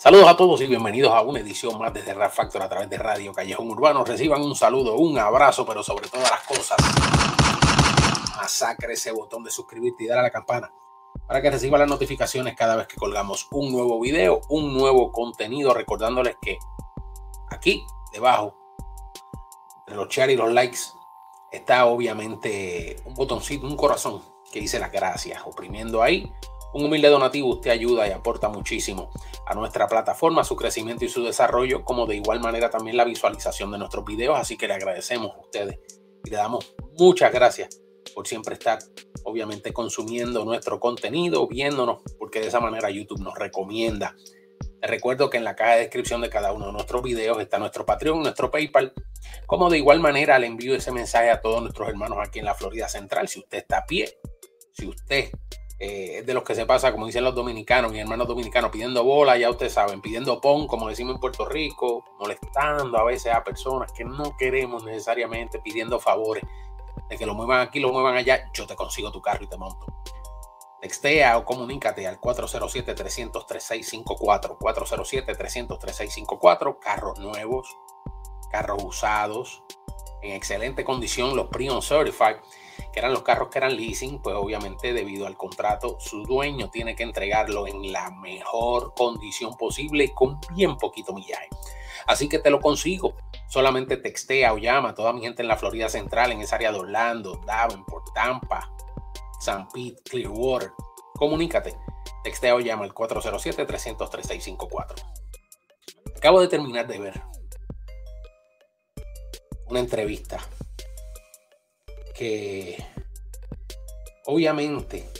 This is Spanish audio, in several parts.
Saludos a todos y bienvenidos a una edición más desde Rap Factor a través de Radio Callejón Urbano. Reciban un saludo, un abrazo, pero sobre todas las cosas, masacre ese botón de suscribirte y dar a la campana para que reciban las notificaciones cada vez que colgamos un nuevo video, un nuevo contenido, recordándoles que aquí debajo de los share y los likes está obviamente un botoncito, un corazón que dice las gracias, oprimiendo ahí un humilde donativo usted ayuda y aporta muchísimo a nuestra plataforma, su crecimiento y su desarrollo, como de igual manera también la visualización de nuestros videos. Así que le agradecemos a ustedes y le damos muchas gracias por siempre estar, obviamente, consumiendo nuestro contenido, viéndonos, porque de esa manera YouTube nos recomienda. Les recuerdo que en la caja de descripción de cada uno de nuestros videos está nuestro Patreon, nuestro PayPal, como de igual manera le envío ese mensaje a todos nuestros hermanos aquí en la Florida Central. Si usted está a pie, si usted eh, de los que se pasa, como dicen los dominicanos, mis hermanos dominicanos, pidiendo bola, ya ustedes saben, pidiendo pon, como decimos en Puerto Rico, molestando a veces a personas que no queremos necesariamente, pidiendo favores de que lo muevan aquí, lo muevan allá, yo te consigo tu carro y te monto. Textea o comunícate al 407-300-3654, 407-300-3654, carros nuevos, carros usados, en excelente condición, los Prion Certified que eran los carros que eran leasing, pues obviamente debido al contrato, su dueño tiene que entregarlo en la mejor condición posible y con bien poquito millaje. Así que te lo consigo. Solamente textea o llama a toda mi gente en la Florida Central, en esa área de Orlando, Davenport, Tampa, San Pete, Clearwater. Comunícate. Textea o llama al 407-300-3654. Acabo de terminar de ver una entrevista que obviamente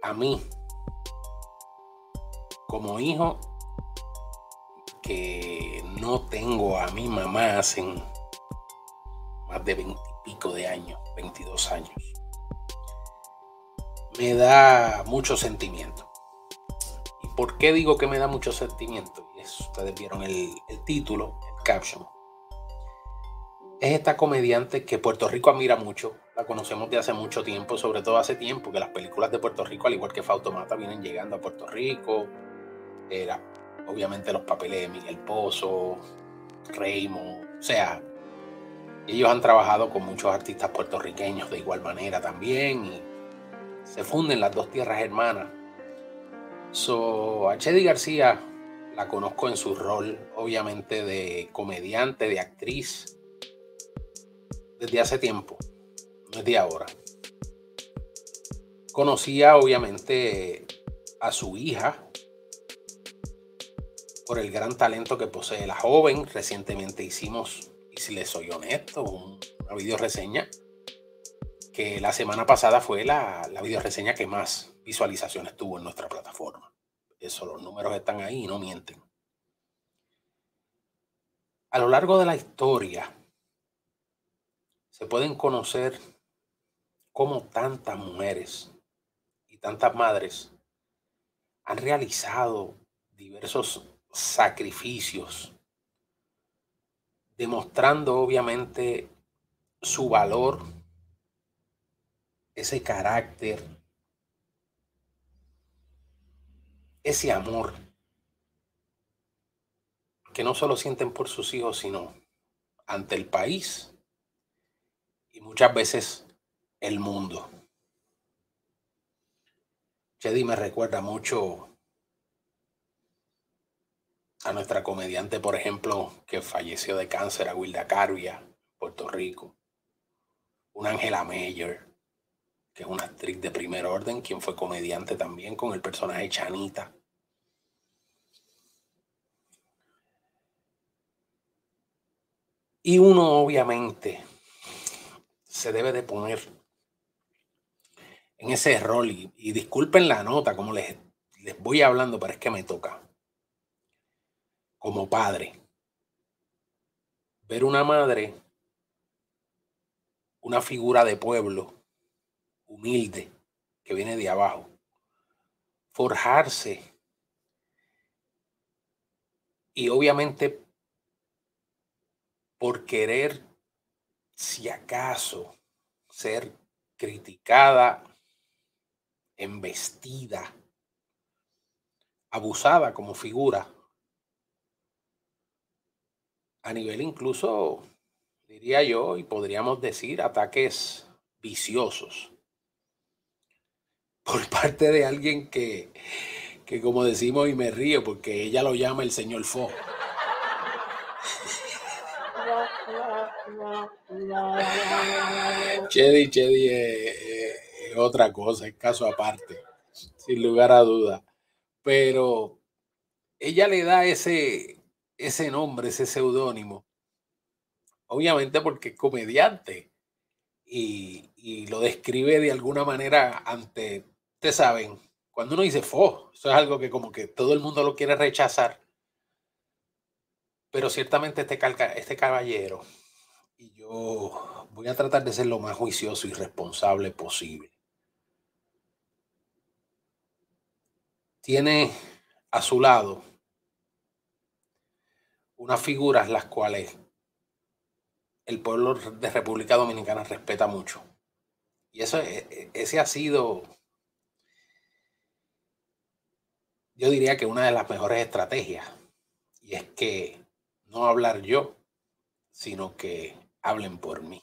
a mí como hijo que no tengo a mi mamá hace más de veintipico de años, 22 años, me da mucho sentimiento. ¿Y por qué digo que me da mucho sentimiento? Eso, ustedes vieron el, el título, el caption es esta comediante que Puerto Rico admira mucho. La conocemos de hace mucho tiempo, sobre todo hace tiempo que las películas de Puerto Rico, al igual que Fautomata, vienen llegando a Puerto Rico. Era obviamente los papeles de Miguel Pozo, Raymond, o sea, ellos han trabajado con muchos artistas puertorriqueños de igual manera también y se funden las dos tierras hermanas. So, a Chedi García la conozco en su rol, obviamente, de comediante, de actriz desde hace tiempo, no es de ahora. Conocía obviamente a su hija por el gran talento que posee la joven. Recientemente hicimos, y si les soy honesto, una video reseña que la semana pasada fue la, la video reseña que más visualizaciones tuvo en nuestra plataforma. Eso, los números están ahí y no mienten. A lo largo de la historia, pueden conocer cómo tantas mujeres y tantas madres han realizado diversos sacrificios, demostrando obviamente su valor, ese carácter, ese amor que no solo sienten por sus hijos, sino ante el país muchas veces el mundo. Chedi me recuerda mucho a nuestra comediante, por ejemplo, que falleció de cáncer, a Wilda Carvia, Puerto Rico. Un Angela Meyer, que es una actriz de primer orden, quien fue comediante también con el personaje Chanita. Y uno obviamente se debe de poner en ese rol. Y, disculpen la nota, como les, les voy hablando, pero es que me toca. Como padre, ver una madre, una figura de pueblo, humilde, que viene de abajo, forjarse y obviamente por querer si acaso ser criticada, embestida, abusada como figura a nivel incluso, diría yo, y podríamos decir, ataques viciosos por parte de alguien que, que como decimos y me río porque ella lo llama el señor Fo. Chedi, Chedi es, otra cosa, es caso aparte, sin lugar a duda. Pero ella le da ese, ese nombre, ese seudónimo, obviamente porque es comediante y, y, lo describe de alguna manera ante, ustedes saben, cuando uno dice fo, eso es algo que como que todo el mundo lo quiere rechazar. Pero ciertamente este, este caballero, y yo voy a tratar de ser lo más juicioso y responsable posible, tiene a su lado unas figuras las cuales el pueblo de República Dominicana respeta mucho. Y eso, e, e, ese ha sido, yo diría que una de las mejores estrategias. Y es que no hablar yo, sino que hablen por mí.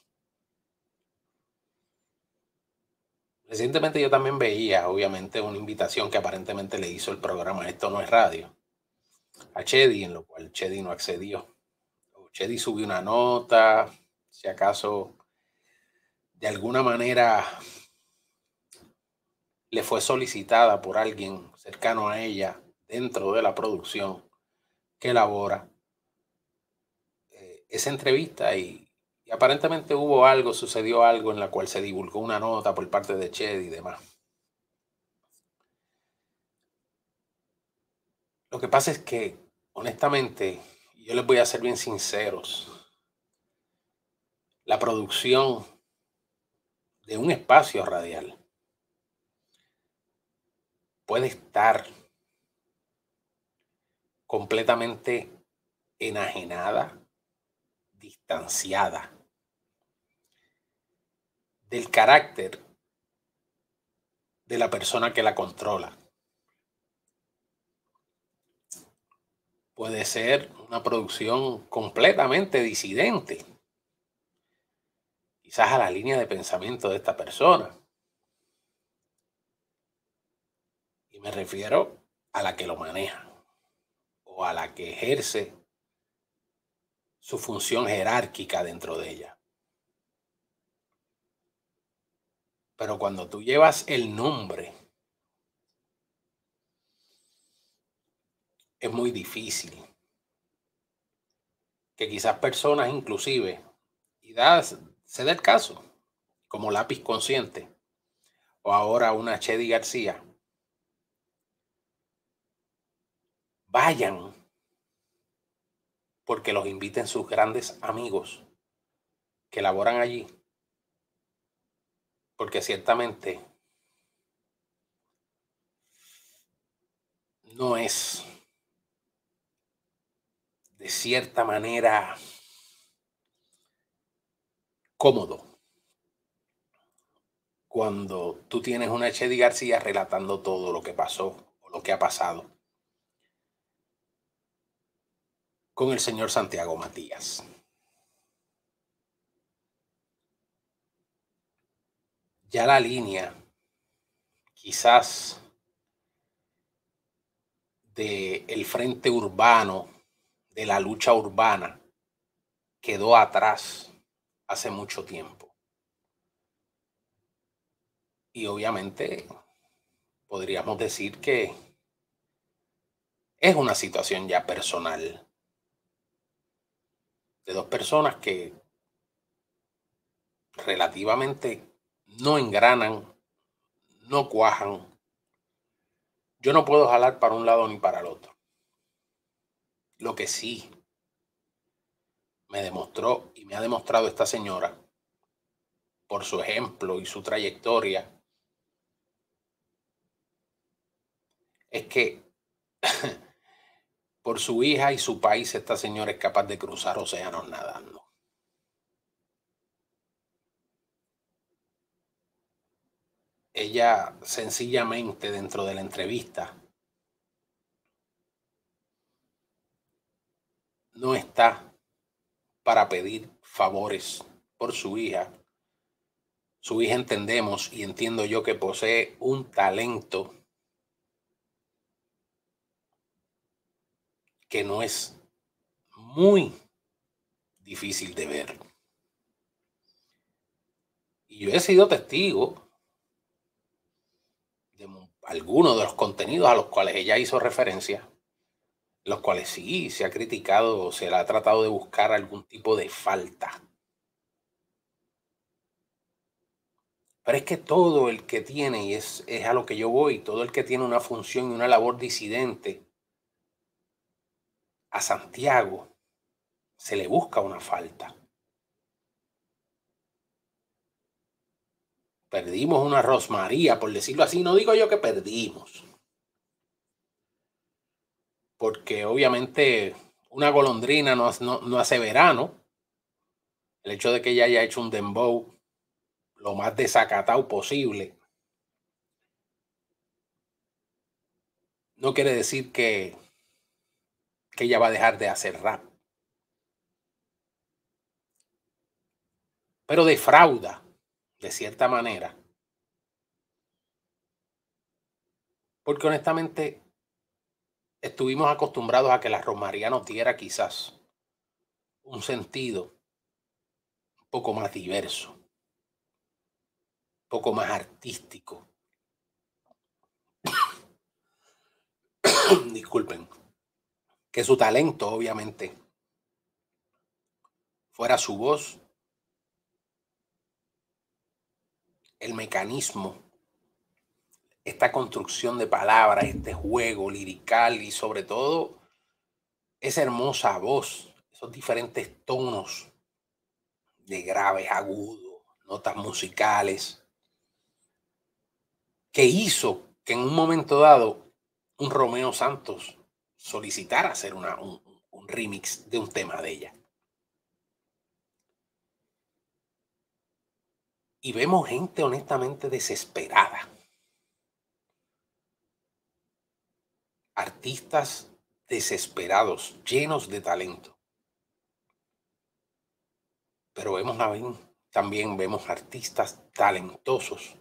Recientemente yo también veía, obviamente, una invitación que aparentemente le hizo el programa Esto no es radio a Chedi, en lo cual Chedi no accedió. Chedi subió una nota, si acaso de alguna manera le fue solicitada por alguien cercano a ella dentro de la producción que elabora esa entrevista y, aparentemente hubo algo, sucedió algo en la cual se divulgó una nota por parte de Chedi y demás. Lo que pasa es que, honestamente, yo les voy a ser bien sinceros, la producción de un espacio radial puede estar completamente enajenada, del carácter de la persona que la controla. puede ser una producción completamente disidente, quizás a la línea de pensamiento de esta persona. Y me refiero a la que lo maneja o a la que ejerce su función jerárquica dentro de ella. Pero cuando tú llevas el nombre es muy difícil. Que quizás personas inclusive, y da, se da el caso, como lápiz consciente, o ahora una Chedi García, vayan porque los inviten sus grandes amigos que laboran allí. Porque ciertamente no es de cierta manera cómodo cuando tú tienes una Chedi García relatando todo lo que pasó o lo que ha pasado con el señor Santiago Matías. Ya la línea quizás de el frente urbano de la lucha urbana quedó atrás hace mucho tiempo. Y obviamente podríamos decir que es una situación ya personal de dos personas que relativamente no engranan, no cuajan. Yo no puedo jalar para un lado ni para el otro. Lo que sí me demostró y me ha demostrado esta señora por su ejemplo y su trayectoria es que por su hija y su país, esta señora es capaz de cruzar océanos nadando. Ella sencillamente dentro de la entrevista no está para pedir favores por su hija. Su hija entendemos y entiendo yo que posee un talento que no es muy difícil de ver. Y yo he sido testigo de algunos de los contenidos a los cuales ella hizo referencia, los cuales sí se ha criticado o se le ha tratado de buscar algún tipo de falta. Pero es que todo el que tiene, y es, es a lo que yo voy, todo el que tiene una función y una labor disidente a Santiago, se le busca una falta. Perdimos una Rosmaría, por decirlo así. No digo yo que perdimos. Porque obviamente una golondrina no, no, hace verano. El hecho de que ella haya hecho un dembow lo más desacatado posible no quiere decir que, que ella va a dejar de hacer rap. Pero defrauda de cierta manera. Porque honestamente estuvimos acostumbrados a que la romaría nos diera quizás un sentido un poco más diverso, un poco más artístico. Disculpen, que su talento obviamente fuera su voz el mecanismo, esta construcción de palabras, este juego lirical y sobre todo esa hermosa voz, esos diferentes tonos de graves, agudos, notas musicales, que hizo que en un momento dado un Romeo Santos solicitara hacer una, un, un remix de un tema de ella. Y vemos gente honestamente desesperada. Artistas desesperados, llenos de talento. Pero vemos también vemos artistas talentosos,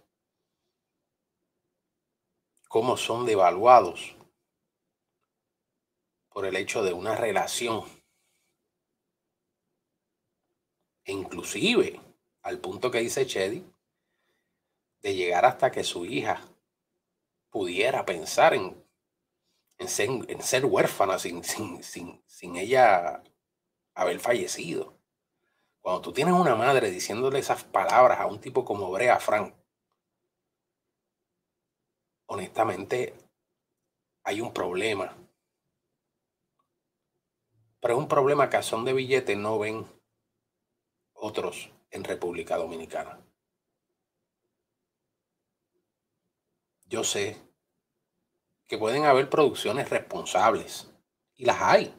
cómo son devaluados por el hecho de una relación. E inclusive al punto que dice Chedi, de llegar hasta que su hija pudiera pensar en, en, ser, huérfana sin, sin, sin, sin ella haber fallecido. Cuando tú tienes una madre diciéndole esas palabras a un tipo como Brea Frank, honestamente hay un problema. Pero es un problema que a son de billete no ven otros en República Dominicana. Yo sé que pueden haber producciones responsables, y las hay,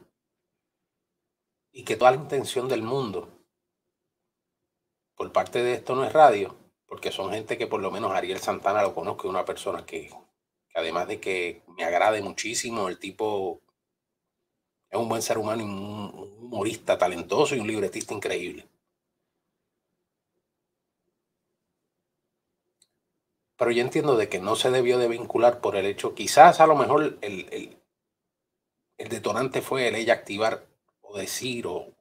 y que toda la intención del mundo por parte de esto no es radio, porque son gente que por lo menos Ariel Santana lo conozco, una persona que, que además de que me agrade muchísimo, el tipo es un buen ser humano y un humorista talentoso y un libretista increíble. pero yo entiendo de que no se debió de vincular por el hecho, quizás a lo mejor el, el, detonante fue el ella activar o decir o,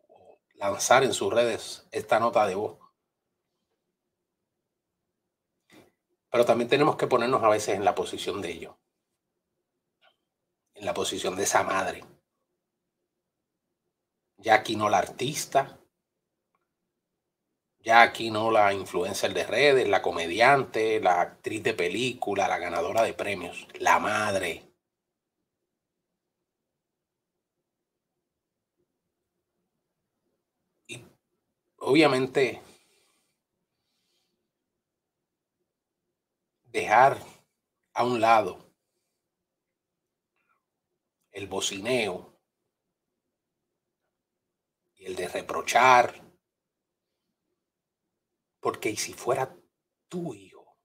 lanzar en sus redes esta nota de voz. Pero también tenemos que ponernos a veces en la posición de ellos, en la posición de esa madre. Ya aquí no la artista, ya aquí no la influencer de redes, la comediante, la actriz de película, la ganadora de premios, la madre. Y obviamente dejar a un lado el bocineo y el de reprochar porque si fuera tu hijo?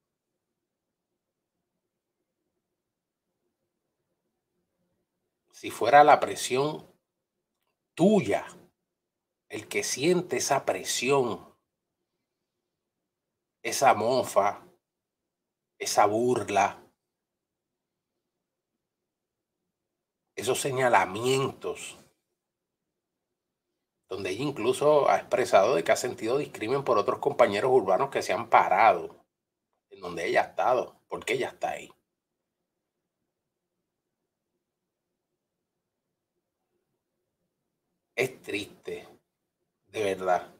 Si fuera la presión tuya, el que siente esa presión, esa mofa, esa burla, esos señalamientos, donde ella incluso ha expresado de que ha sentido discrimen por otros compañeros urbanos que se han parado en donde ella ha estado, porque ella está ahí. Es triste, de verdad.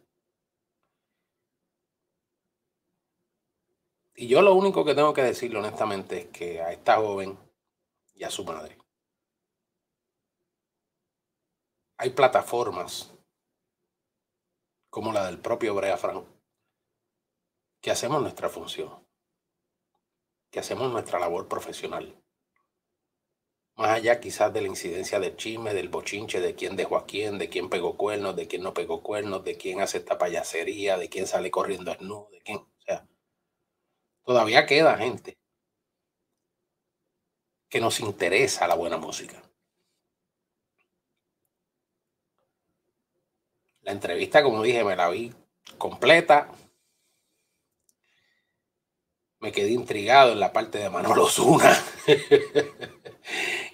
Y yo lo único que tengo que decirle honestamente es que a esta joven y a su madre hay plataformas como la del propio Brea Frank que hacemos nuestra función, que hacemos nuestra labor profesional. Más allá quizás de la incidencia del chisme, del bochinche, de quién dejó a quién, de quién pegó cuernos, de quién no pegó cuernos, de quién hace esta payasería, de quién sale corriendo desnudo, de quién, o sea, todavía queda gente que nos interesa la buena música. La entrevista, como dije, me la vi completa. Me quedé intrigado en la parte de Manolo Zuna.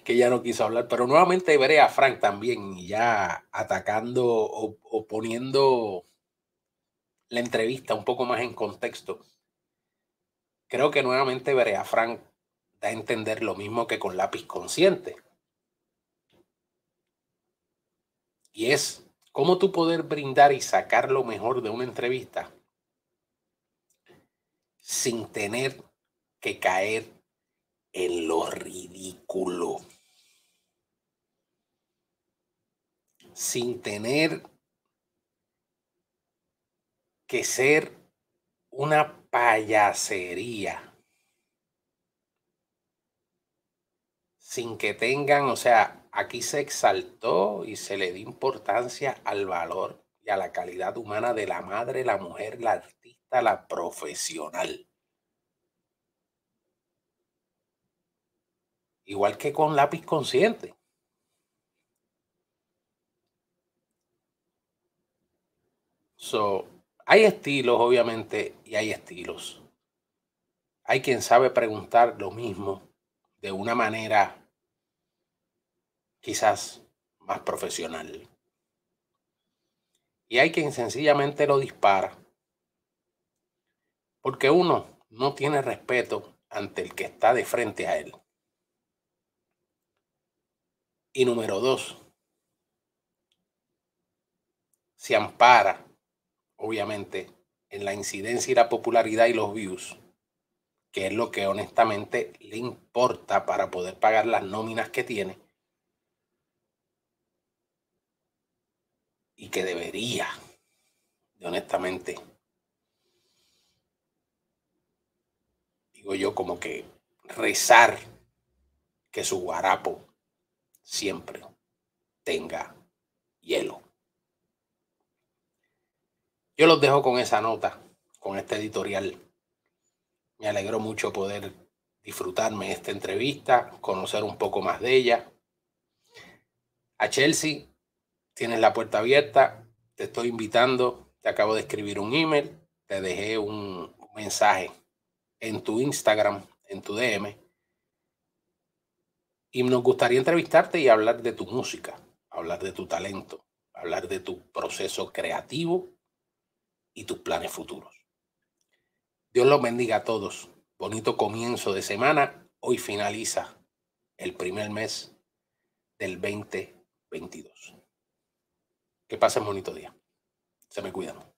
que ya no quiso hablar, pero nuevamente veré a Frank también ya atacando o, poniendo la entrevista un poco más en contexto. Creo que nuevamente veré a Frank da a entender lo mismo que con lápiz consciente. Y es cómo tú poder brindar y sacar lo mejor de una entrevista sin tener que caer en lo ridículo. Sin tener que ser una payasería. Sin que tengan, o sea, aquí se exaltó y se le dio importancia al valor y a la calidad humana de la madre, la mujer, la artista, la profesional. igual que con lápiz consciente. So, hay estilos, obviamente, y hay estilos. Hay quien sabe preguntar lo mismo de una manera quizás más profesional. Y hay quien sencillamente lo dispara. Porque uno no tiene respeto ante el que está de frente a él. Y número dos, se ampara, obviamente, en la incidencia y la popularidad y los views, que es lo que honestamente le importa para poder pagar las nóminas que tiene y que debería, de honestamente, digo yo como que rezar que su guarapo siempre tenga hielo. Yo los dejo con esa nota, con este editorial. Me alegró mucho poder disfrutarme esta entrevista, conocer un poco más de ella. A Chelsea, tienes la puerta abierta, te estoy invitando, te acabo de escribir un email, te dejé un mensaje en tu Instagram, en tu DM y nos gustaría entrevistarte y hablar de tu música, hablar de tu talento, hablar de tu proceso creativo y tus planes futuros. Dios los bendiga a todos. Bonito comienzo de semana. Hoy finaliza el primer mes del 2022. Que pasen bonito día. Se me cuidan.